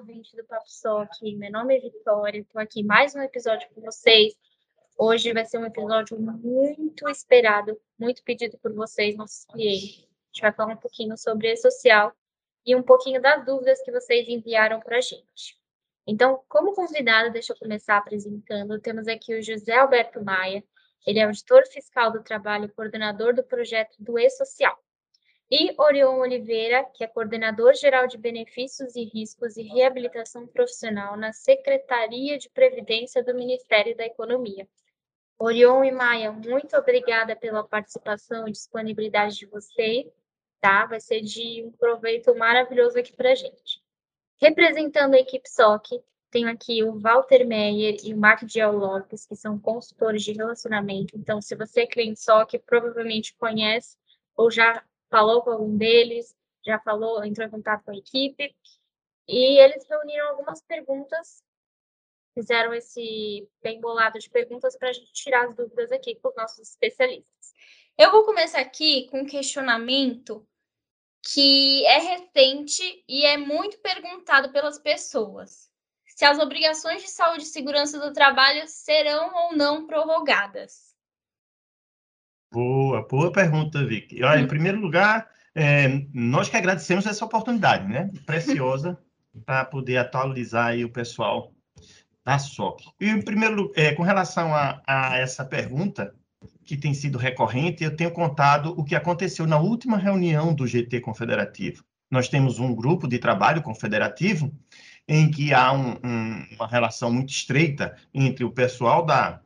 ouvinte do Papo Soc. Meu nome é Vitória, estou aqui mais um episódio com vocês. Hoje vai ser um episódio muito esperado, muito pedido por vocês, nossos clientes. A gente vai falar um pouquinho sobre e-social e um pouquinho das dúvidas que vocês enviaram para a gente. Então, como convidado, deixa eu começar apresentando. Temos aqui o José Alberto Maia, ele é auditor fiscal do trabalho e coordenador do projeto do E-Social. E Orion Oliveira, que é coordenador geral de benefícios e riscos e reabilitação profissional na Secretaria de Previdência do Ministério da Economia. Orion e Maia, muito obrigada pela participação e disponibilidade de vocês, tá? Vai ser de um proveito maravilhoso aqui para gente. Representando a equipe SOC, tenho aqui o Walter Meyer e o Mark Diel Lopes, que são consultores de relacionamento. Então, se você é cliente SOC, provavelmente conhece ou já falou com algum deles, já falou, entrou em contato com a equipe. E eles reuniram algumas perguntas, fizeram esse bem bolado de perguntas para a gente tirar as dúvidas aqui com os nossos especialistas. Eu vou começar aqui com um questionamento que é recente e é muito perguntado pelas pessoas se as obrigações de saúde e segurança do trabalho serão ou não prorrogadas. Boa, boa pergunta, Vicky. Olha, em primeiro lugar, é, nós que agradecemos essa oportunidade, né? Preciosa, para poder atualizar o pessoal da SOC. E, em primeiro é, com relação a, a essa pergunta, que tem sido recorrente, eu tenho contado o que aconteceu na última reunião do GT Confederativo. Nós temos um grupo de trabalho confederativo em que há um, um, uma relação muito estreita entre o pessoal da,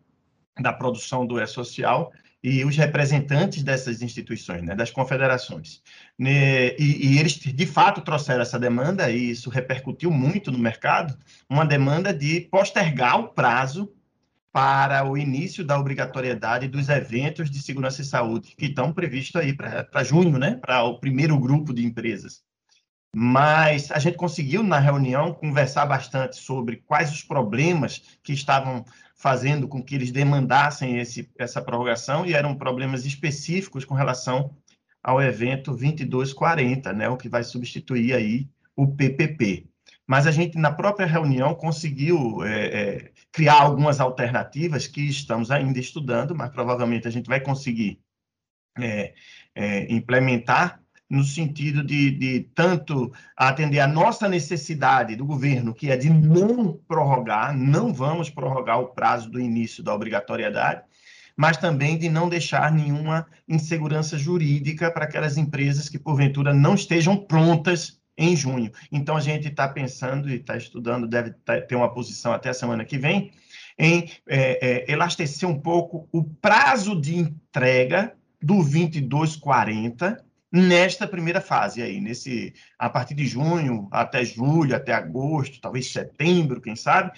da produção do E-Social e os representantes dessas instituições, né, das confederações. E, e, eles, de fato, trouxeram essa demanda, e isso repercutiu muito no mercado, uma demanda de postergar o prazo para o início da obrigatoriedade dos eventos de segurança e saúde, que estão previstos aí para junho, né, para o primeiro grupo de empresas mas a gente conseguiu, na reunião, conversar bastante sobre quais os problemas que estavam fazendo com que eles demandassem esse, essa prorrogação, e eram problemas específicos com relação ao evento 2240, né, o que vai substituir aí o PPP. Mas a gente, na própria reunião, conseguiu é, é, criar algumas alternativas que estamos ainda estudando, mas provavelmente a gente vai conseguir é, é implementar no sentido de, de tanto atender a nossa necessidade do governo, que é de não prorrogar, não vamos prorrogar o prazo do início da obrigatoriedade, mas também de não deixar nenhuma insegurança jurídica para aquelas empresas que, porventura, não estejam prontas em junho. Então, a gente está pensando e está estudando, deve tá, ter uma posição até a semana que vem, em é, é, elastecer um pouco o prazo de entrega do 2240 nesta primeira fase aí, nesse a partir de junho até julho, até agosto, talvez setembro, quem sabe,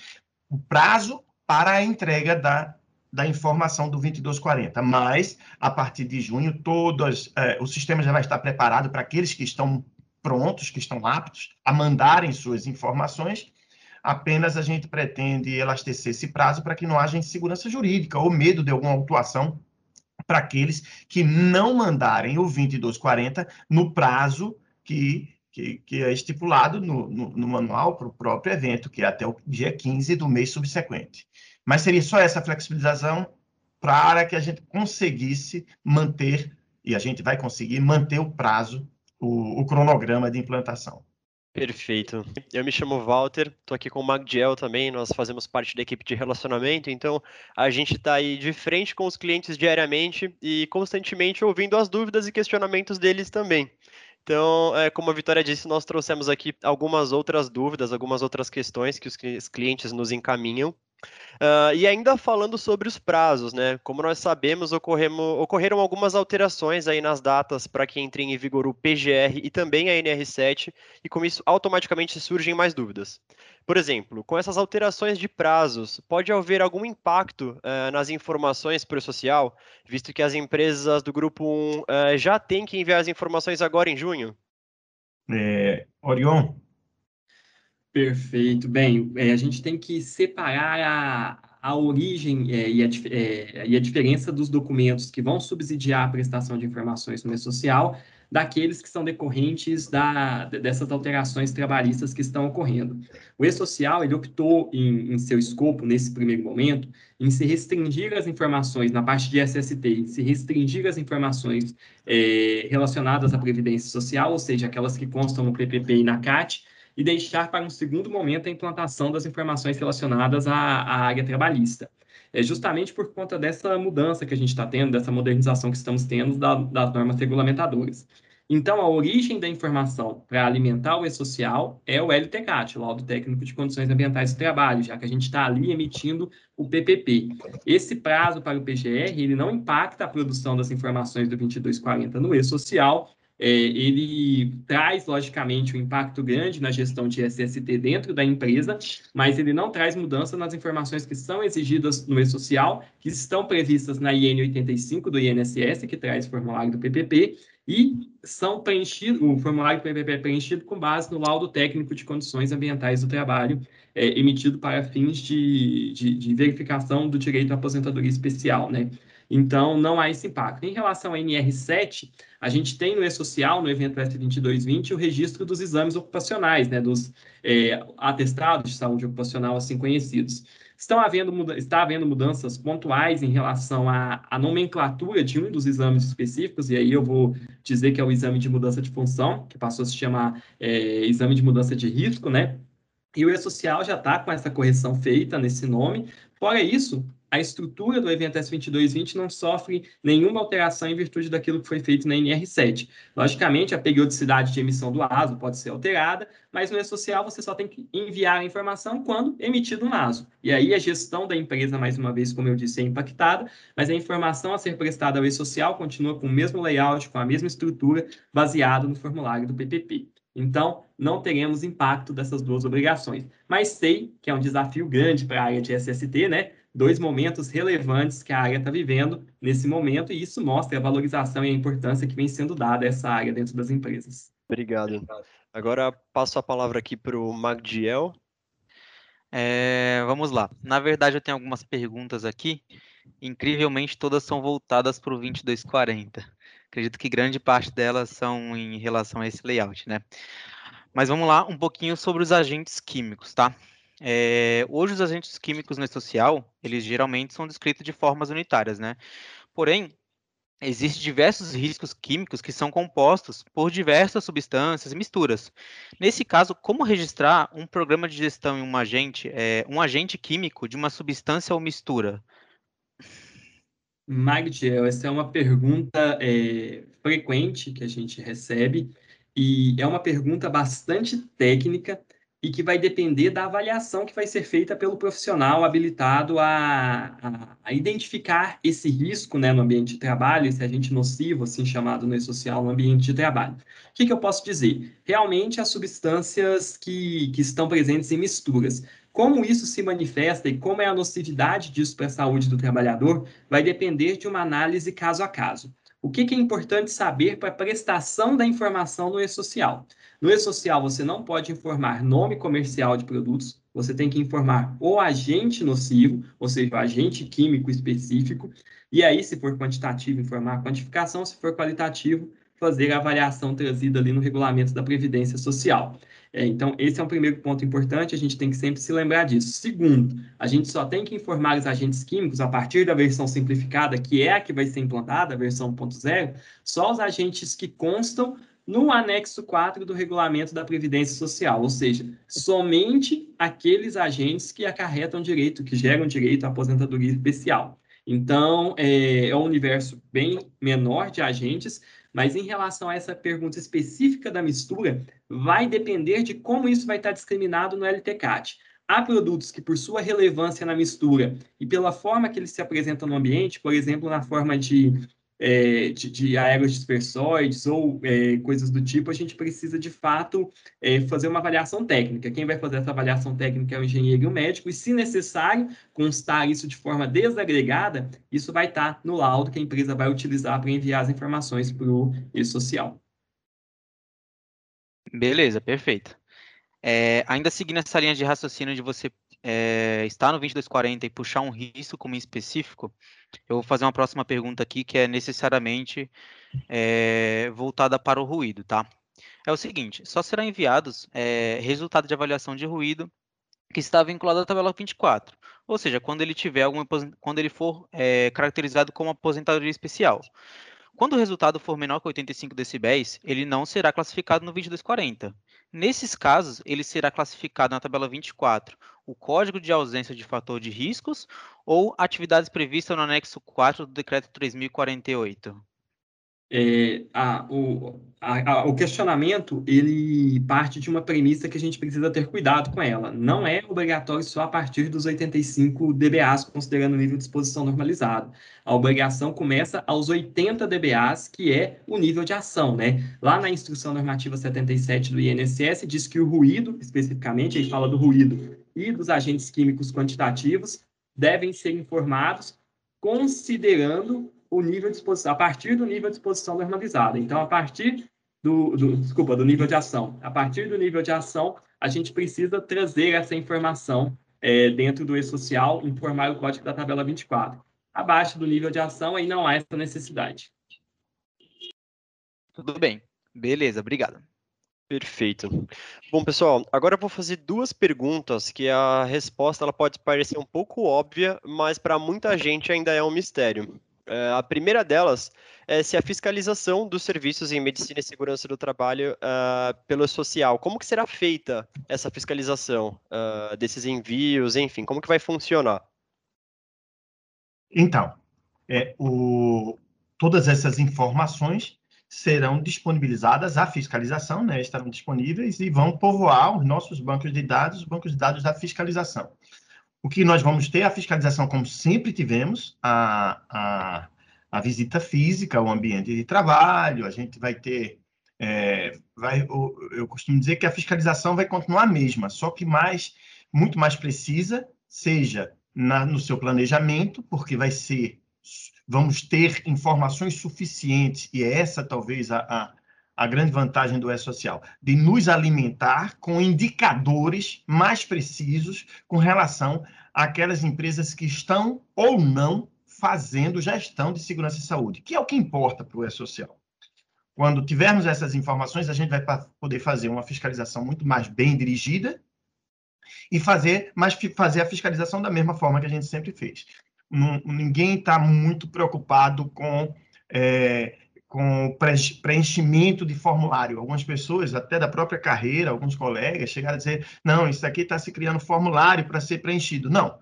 o prazo para a entrega da, da informação do 2240. Mas a partir de junho, todas é, o sistema já vai estar preparado para aqueles que estão prontos, que estão aptos a mandarem suas informações. Apenas a gente pretende elastecer esse prazo para que não haja insegurança jurídica ou medo de alguma autuação para aqueles que não mandarem o 2240 no prazo que, que, que é estipulado no, no, no manual para o próprio evento, que é até o dia 15 do mês subsequente. Mas seria só essa flexibilização para que a gente conseguisse manter, e a gente vai conseguir manter o prazo, o, o cronograma de implantação. Perfeito. Eu me chamo Walter, estou aqui com o Magdiel também, nós fazemos parte da equipe de relacionamento, então a gente está aí de frente com os clientes diariamente e constantemente ouvindo as dúvidas e questionamentos deles também. Então, é, como a Vitória disse, nós trouxemos aqui algumas outras dúvidas, algumas outras questões que os clientes nos encaminham. Uh, e ainda falando sobre os prazos, né? Como nós sabemos, ocorreram algumas alterações aí nas datas para que entre em vigor o PGR e também a NR7, e com isso automaticamente surgem mais dúvidas. Por exemplo, com essas alterações de prazos, pode haver algum impacto uh, nas informações para o social, visto que as empresas do grupo 1 uh, eh, já têm que enviar as informações agora em junho? É, Orion, Perfeito. Bem, é, a gente tem que separar a, a origem é, e, a, é, e, a, diferença dos documentos que vão subsidiar a prestação de informações no meio social daqueles que são decorrentes da, dessas alterações trabalhistas que estão ocorrendo. O E-Social, ele optou em, em, seu escopo, nesse primeiro momento, em se restringir as informações na parte de SST, em se restringir as informações é, relacionadas à Previdência Social, ou seja, aquelas que constam no PPP e na CAT, e deixar para um segundo momento a implantação das informações relacionadas à, à área trabalhista é justamente por conta dessa mudança que a gente está tendo, dessa modernização que estamos tendo da, das normas regulamentadoras. Então, a origem da informação para alimentar o e-social é o LTCAT, o Laudo Técnico de Condições Ambientais do Trabalho, já que a gente está ali emitindo o PPP. Esse prazo para o PGR, ele não impacta a produção das informações do 2240 no e-social, é, ele traz, logicamente, um impacto grande na gestão de SST dentro da empresa, mas ele não traz mudança nas informações que são exigidas no e-social, que estão previstas na IN 85 do INSS, que traz o formulário do PPP, e são preenchidos, o formulário do PPP é preenchido com base no laudo técnico de condições ambientais do trabalho, é, emitido para fins de, de, de verificação do direito à aposentadoria especial, né? Então, não há esse impacto. Em relação ao NR7, a gente tem no E-Social, no evento S2220, o registro dos exames ocupacionais, né, dos é, atestados de saúde ocupacional assim conhecidos. Estão havendo, está havendo mudanças pontuais em relação à, à, nomenclatura de um dos exames específicos, e aí eu vou dizer que é o exame de mudança de função, que passou a se chamar é, exame de mudança de risco, né? E o E-Social já está com essa correção feita nesse nome. Fora isso, a estrutura do evento S2220 não sofre nenhuma alteração em virtude daquilo que foi feito na NR7. Logicamente, a periodicidade de emissão do ASO pode ser alterada, mas no E-Social você só tem que enviar a informação quando emitido um ASO. E aí a gestão da empresa, mais uma vez, como eu disse, é impactada, mas a informação a ser prestada ao E-Social continua com o mesmo layout, com a mesma estrutura, baseado no formulário do PPP. Então, não teremos impacto dessas duas obrigações. Mas sei que é um desafio grande para a área de SST, né? Dois momentos relevantes que a área está vivendo nesse momento, e isso mostra a valorização e a importância que vem sendo dada a essa área dentro das empresas. Obrigado. Agora passo a palavra aqui para o Magdiel. É, vamos lá. Na verdade, eu tenho algumas perguntas aqui. Incrivelmente, todas são voltadas para o 2240. Acredito que grande parte delas são em relação a esse layout, né? Mas vamos lá, um pouquinho sobre os agentes químicos, tá? É, hoje os agentes químicos no social, eles geralmente são descritos de formas unitárias, né? Porém, existem diversos riscos químicos que são compostos por diversas substâncias e misturas. Nesse caso, como registrar um programa de gestão em um agente, é, um agente químico de uma substância ou mistura? Magdiel, essa é uma pergunta é, frequente que a gente recebe e é uma pergunta bastante técnica e que vai depender da avaliação que vai ser feita pelo profissional habilitado a, a, a identificar esse risco né, no ambiente de trabalho, esse agente nocivo, assim chamado no e-social, no ambiente de trabalho. O que, que eu posso dizer? Realmente, as substâncias que, que estão presentes em misturas. Como isso se manifesta e como é a nocividade disso para a saúde do trabalhador vai depender de uma análise caso a caso. O que, que é importante saber para a prestação da informação no e-social? No e-social, você não pode informar nome comercial de produtos, você tem que informar o agente nocivo, ou seja, o agente químico específico, e aí, se for quantitativo, informar a quantificação, se for qualitativo, fazer a avaliação trazida ali no regulamento da Previdência Social. É, então, esse é um primeiro ponto importante, a gente tem que sempre se lembrar disso. Segundo, a gente só tem que informar os agentes químicos a partir da versão simplificada, que é a que vai ser implantada, a versão 1.0, só os agentes que constam no anexo 4 do regulamento da Previdência Social, ou seja, somente aqueles agentes que acarretam direito, que geram direito à aposentadoria especial. Então, é, é um universo bem menor de agentes, mas em relação a essa pergunta específica da mistura, vai depender de como isso vai estar discriminado no LTCAT. Há produtos que, por sua relevância na mistura e pela forma que eles se apresentam no ambiente, por exemplo, na forma de é, de, de ou é, coisas do tipo, a gente precisa, de fato, é, fazer uma avaliação técnica. Quem vai fazer essa avaliação técnica é o engenheiro e o médico, e, se necessário, constar isso de forma desagregada, isso vai estar no laudo que a empresa vai utilizar para enviar as informações para o e-social. Beleza, perfeito. É, ainda seguindo essa linha de raciocínio de você é, está no 2240 e puxar um risco como específico, eu vou fazer uma próxima pergunta aqui que é necessariamente é, voltada para o ruído, tá? É o seguinte, só serão enviados é, resultado de avaliação de ruído que está vinculado à tabela 24, ou seja, quando ele tiver alguma, quando ele for é, caracterizado como aposentadoria especial. Quando o resultado for menor que 85 decibéis, ele não será classificado no 2240. Nesses casos, ele será classificado na tabela 24, o código de ausência de fator de riscos ou atividades previstas no anexo 4 do decreto 3048. É, a, o, a, a, o questionamento ele parte de uma premissa que a gente precisa ter cuidado com ela. Não é obrigatório só a partir dos 85 dBAs, considerando o nível de exposição normalizado. A obrigação começa aos 80 dBAs, que é o nível de ação. Né? Lá na instrução normativa 77 do INSS, diz que o ruído, especificamente, aí fala do ruído e dos agentes químicos quantitativos, devem ser informados considerando o nível de exposição, a partir do nível de exposição normalizada. Então, a partir do, do, desculpa, do nível de ação, a partir do nível de ação, a gente precisa trazer essa informação é, dentro do e-social, informar o código da tabela 24. Abaixo do nível de ação, aí não há essa necessidade. Tudo bem. Beleza, obrigado. Perfeito. Bom, pessoal, agora eu vou fazer duas perguntas que a resposta ela pode parecer um pouco óbvia, mas para muita gente ainda é um mistério. Uh, a primeira delas é se a fiscalização dos serviços em medicina e segurança do trabalho uh, pelo social, como que será feita essa fiscalização uh, desses envios, enfim, como que vai funcionar? Então, é, o, todas essas informações serão disponibilizadas à fiscalização, né, estarão disponíveis e vão povoar os nossos bancos de dados, os bancos de dados da fiscalização. O que nós vamos ter a fiscalização, como sempre tivemos, a, a, a visita física ao ambiente de trabalho, a gente vai ter. É, vai, eu costumo dizer que a fiscalização vai continuar a mesma, só que mais, muito mais precisa, seja na, no seu planejamento, porque vai ser, vamos ter informações suficientes, e é essa talvez a, a a grande vantagem do E-Social, de nos alimentar com indicadores mais precisos com relação àquelas empresas que estão ou não fazendo gestão de segurança e saúde, que é o que importa para o E-Social. Quando tivermos essas informações, a gente vai poder fazer uma fiscalização muito mais bem dirigida e fazer, mas fazer a fiscalização da mesma forma que a gente sempre fez. Ninguém está muito preocupado com é, com preenchimento de formulário. Algumas pessoas, até da própria carreira, alguns colegas, chegaram a dizer: não, isso aqui está se criando formulário para ser preenchido. Não.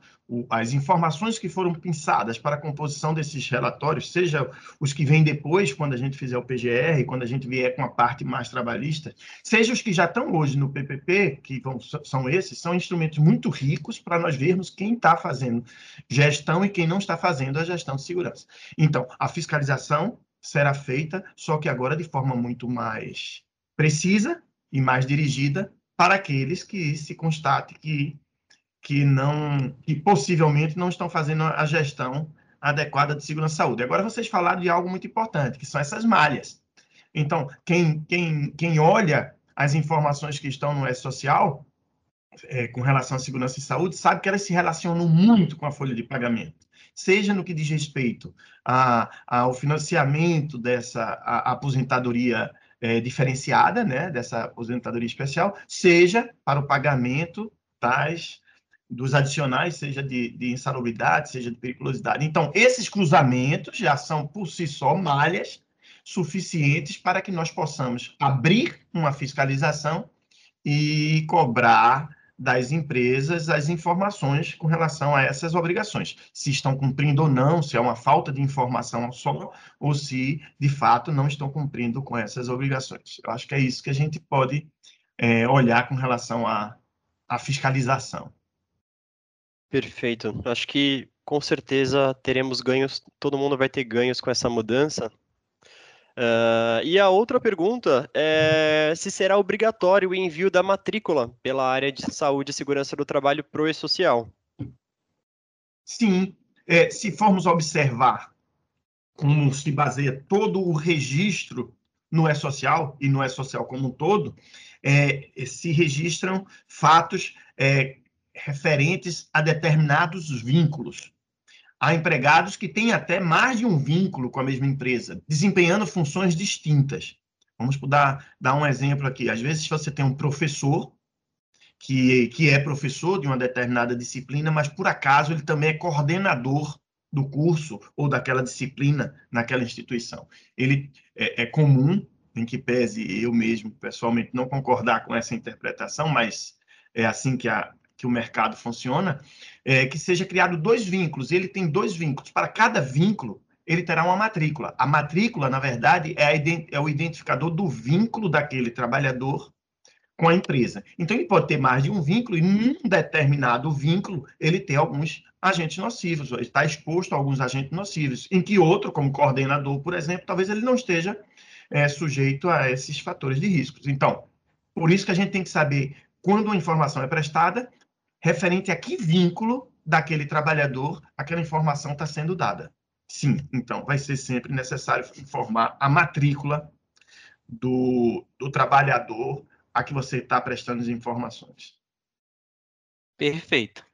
As informações que foram pensadas para a composição desses relatórios, seja os que vêm depois, quando a gente fizer o PGR, quando a gente vier com a parte mais trabalhista, seja os que já estão hoje no PPP, que vão, são esses, são instrumentos muito ricos para nós vermos quem está fazendo gestão e quem não está fazendo a gestão de segurança. Então, a fiscalização será feita, só que agora de forma muito mais precisa e mais dirigida para aqueles que se constate que que não que possivelmente não estão fazendo a gestão adequada de segurança saúde. Agora vocês falaram de algo muito importante, que são essas malhas. Então, quem quem quem olha as informações que estão no E-Social é, com relação à segurança e saúde, sabe que elas se relacionam muito com a folha de pagamento seja no que diz respeito a, ao financiamento dessa a, a aposentadoria é, diferenciada, né, dessa aposentadoria especial, seja para o pagamento das dos adicionais, seja de, de insalubridade, seja de periculosidade. Então, esses cruzamentos já são, por si só, malhas suficientes para que nós possamos abrir uma fiscalização e cobrar das empresas as informações com relação a essas obrigações, se estão cumprindo ou não, se é uma falta de informação só, ou se de fato não estão cumprindo com essas obrigações. Eu acho que é isso que a gente pode é, olhar com relação à, à fiscalização. Perfeito. Acho que com certeza teremos ganhos, todo mundo vai ter ganhos com essa mudança, Uh, e a outra pergunta é se será obrigatório o envio da matrícula pela área de saúde e segurança do trabalho pro e-social. Sim, é, se formos observar como se baseia todo o registro no e-social e no e-social como um todo, é, se registram fatos é, referentes a determinados vínculos. Há empregados que têm até mais de um vínculo com a mesma empresa, desempenhando funções distintas. Vamos dar, dar um exemplo aqui. Às vezes você tem um professor que, que é professor de uma determinada disciplina, mas por acaso ele também é coordenador do curso ou daquela disciplina naquela instituição. Ele é, é comum, em que pese eu mesmo pessoalmente não concordar com essa interpretação, mas é assim que, a, que o mercado funciona, é, que seja criado dois vínculos. Ele tem dois vínculos. Para cada vínculo, ele terá uma matrícula. A matrícula, na verdade, é, a, é o identificador do vínculo daquele trabalhador com a empresa. Então, ele pode ter mais de um vínculo, e num determinado vínculo, ele tem alguns agentes nocivos, está exposto a alguns agentes nocivos, em que outro, como coordenador, por exemplo, talvez ele não esteja é, sujeito a esses fatores de riscos. Então, por isso que a gente tem que saber quando uma informação é prestada, referente a que vínculo daquele trabalhador aquela informação está sendo dada. Sim, então vai ser sempre necessário informar a matrícula do, do trabalhador a que você está prestando as informações. Perfeito.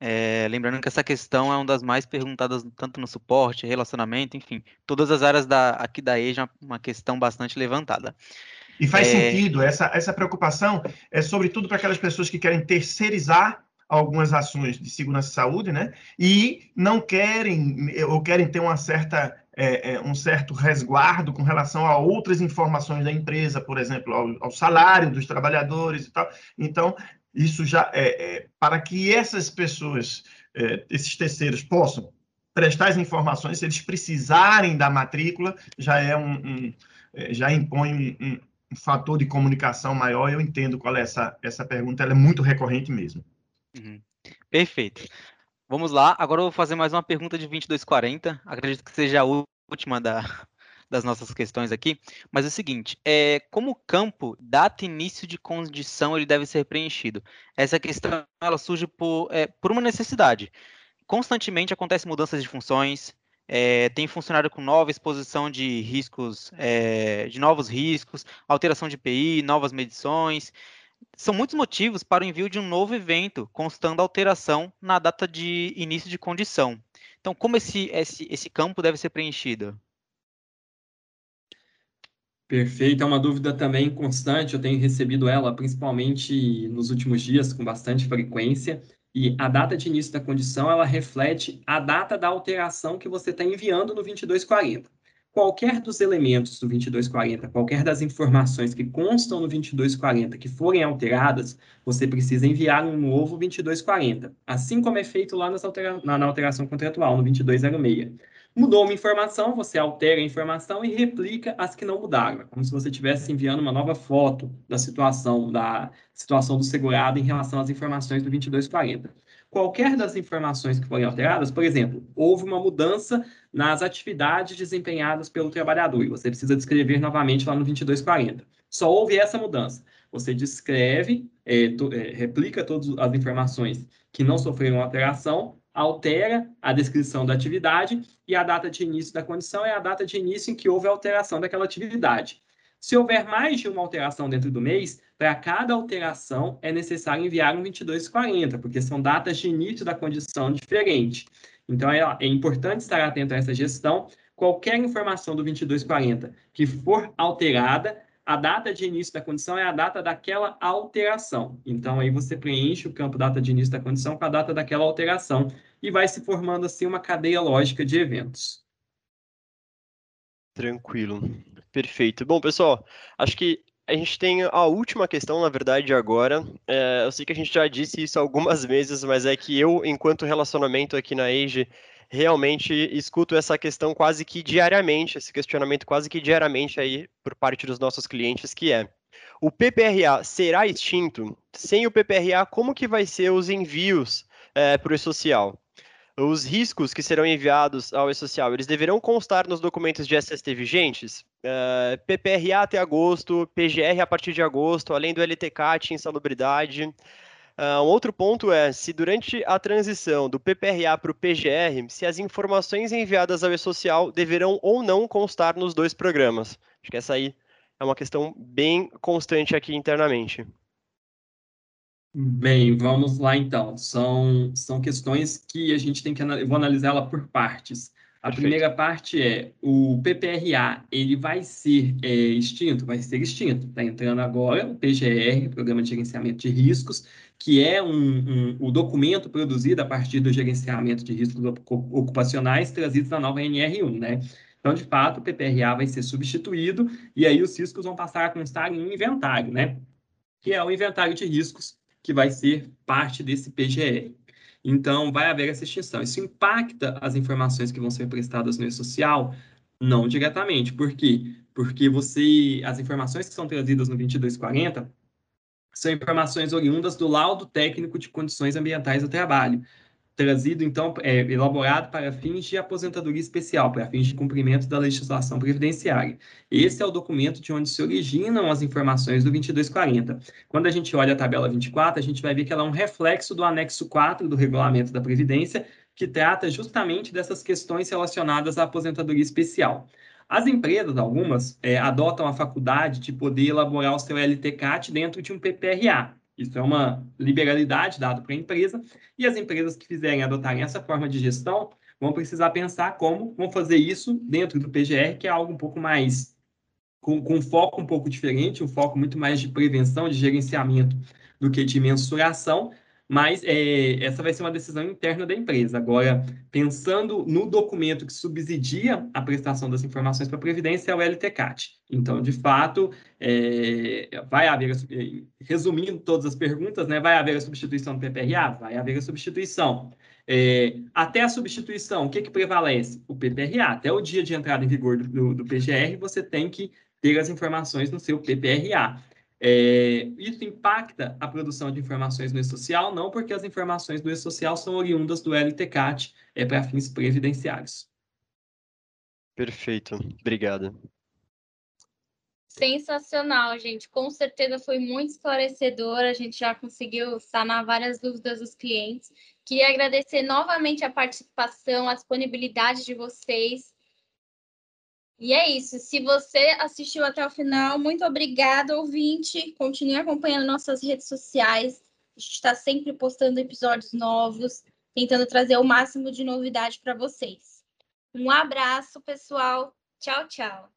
É, lembrando que essa questão é uma das mais perguntadas tanto no suporte, relacionamento, enfim, todas as áreas da, aqui da EJA, é uma questão bastante levantada. E faz é... sentido, essa, essa preocupação é sobretudo para aquelas pessoas que querem terceirizar algumas ações de segurança e saúde, né? E não querem ou querem ter uma certa é, é, um certo resguardo com relação a outras informações da empresa, por exemplo, ao, ao salário dos trabalhadores e tal. Então, isso já é, é para que essas pessoas, é, esses terceiros possam prestar as informações, se eles precisarem da matrícula, já é um, um é, já impõe um, um fator de comunicação maior, eu entendo qual é essa, essa pergunta, ela é muito recorrente mesmo. Uhum. Perfeito. Vamos lá, agora eu vou fazer mais uma pergunta de 2240, acredito que seja a última da, das nossas questões aqui, mas é o seguinte, é, como campo data início de condição ele deve ser preenchido? Essa questão ela surge por, é, por uma necessidade. Constantemente acontecem mudanças de funções, é, tem funcionário com nova exposição de riscos, é, de novos riscos, alteração de PI, novas medições. São muitos motivos para o envio de um novo evento, constando alteração na data de início de condição. Então, como esse, esse, esse campo deve ser preenchido? Perfeito, é uma dúvida também constante, eu tenho recebido ela principalmente nos últimos dias com bastante frequência. E a data de início da condição, ela reflete a data da alteração que você está enviando no 2240. Qualquer dos elementos do 2240, qualquer das informações que constam no 2240 que forem alteradas, você precisa enviar um novo 2240, assim como é feito lá altera na, na alteração contratual, no 2206. Mudou uma informação, você altera a informação e replica as que não mudaram. É como se você estivesse enviando uma nova foto da situação, da situação do segurado em relação às informações do 2240. Qualquer das informações que forem alteradas, por exemplo, houve uma mudança nas atividades desempenhadas pelo trabalhador e você precisa descrever novamente lá no 2240. Só houve essa mudança. Você descreve, é, to, é, replica todas as informações que não sofreram alteração altera a descrição da atividade e a data de início da condição é a data de início em que houve alteração daquela atividade. Se houver mais de uma alteração dentro do mês, para cada alteração é necessário enviar um 2240, porque são datas de início da condição diferente. Então, é, é importante estar atento a essa gestão. Qualquer informação do 2240 que for alterada, a data de início da condição é a data daquela alteração. Então, aí você preenche o campo data de início da condição com a data daquela alteração e vai se formando assim uma cadeia lógica de eventos. Tranquilo. Perfeito. Bom, pessoal, acho que a gente tem a última questão, na verdade, agora. É, eu sei que a gente já disse isso algumas vezes, mas é que eu, enquanto relacionamento aqui na Age, realmente escuto essa questão quase que diariamente, esse questionamento quase que diariamente aí por parte dos nossos clientes, que é o PPRA será extinto? Sem o PPRA, como que vai ser os envios é, para o e-social? Os riscos que serão enviados ao e-social, eles deverão constar nos documentos de SST vigentes? Uh, é, PPRA até agosto, PGR a partir de agosto, além do LTCAT, insalubridade. Uh, um outro ponto é se durante a transição do PPRA para o PGR, se as informações enviadas ao e-social deverão ou não constar nos dois programas. Acho que essa aí é uma questão bem constante aqui internamente. Bem, vamos lá então. São, são questões que a gente tem que eu vou analisá-la por partes. A Perfeito. primeira parte é o PPRA, ele vai ser é, extinto? Vai ser extinto. Está entrando agora o PGR, Programa de Gerenciamento de Riscos, que é um, um, o documento produzido a partir do gerenciamento de riscos ocupacionais trazidos na nova NR1, né? Então, de fato, o PPRA vai ser substituído e aí os riscos vão passar a constar em um inventário, né? Que é o inventário de riscos que vai ser parte desse PGR. Então, vai haver essa extinção. Isso impacta as informações que vão ser prestadas no e-social? Não diretamente. Por quê? Porque você, as informações que são trazidas no 2240 são informações oriundas do laudo técnico de condições ambientais do trabalho trazido, então, é, elaborado para fins de aposentadoria especial, para fins de cumprimento da legislação previdenciária. Esse é o documento de onde se originam as informações do 2240. Quando a gente olha a tabela 24, a gente vai ver que ela é um reflexo do anexo 4 do regulamento da Previdência, que trata justamente dessas questões relacionadas à aposentadoria especial. As empresas, algumas, é, adotam a faculdade de poder elaborar o seu LTCAT dentro de um PPRA. Isso é uma liberalidade dada para a empresa, e as empresas que fizerem adotarem essa forma de gestão vão precisar pensar como vão fazer isso dentro do PGR, que é algo um pouco mais com, com foco um pouco diferente, um foco muito mais de prevenção, de gerenciamento do que de mensuração, mas é, essa vai ser uma decisão interna da empresa. Agora, pensando no documento que subsidia a prestação das informações para a Previdência, é o LTCAT. Então, de fato, é, vai haver, resumindo todas as perguntas, né, vai haver a substituição do PPRA? Vai haver a substituição. É, até a substituição, o que, que prevalece? O PPRA. Até o dia de entrada em vigor do, do PGR, você tem que ter as informações no seu PPRA. É, isso impacta a produção de informações no e-social? Não, porque as informações do e-social são oriundas do LTCAT é, para fins previdenciários. Perfeito, obrigado. Sensacional, gente. Com certeza foi muito esclarecedor. A gente já conseguiu sanar várias dúvidas dos clientes. Queria agradecer novamente a participação, a disponibilidade de vocês. E é isso. Se você assistiu até o final, muito obrigada, ouvinte. Continue acompanhando nossas redes sociais. A gente está sempre postando episódios novos, tentando trazer o máximo de novidade para vocês. Um abraço, pessoal. Tchau, tchau.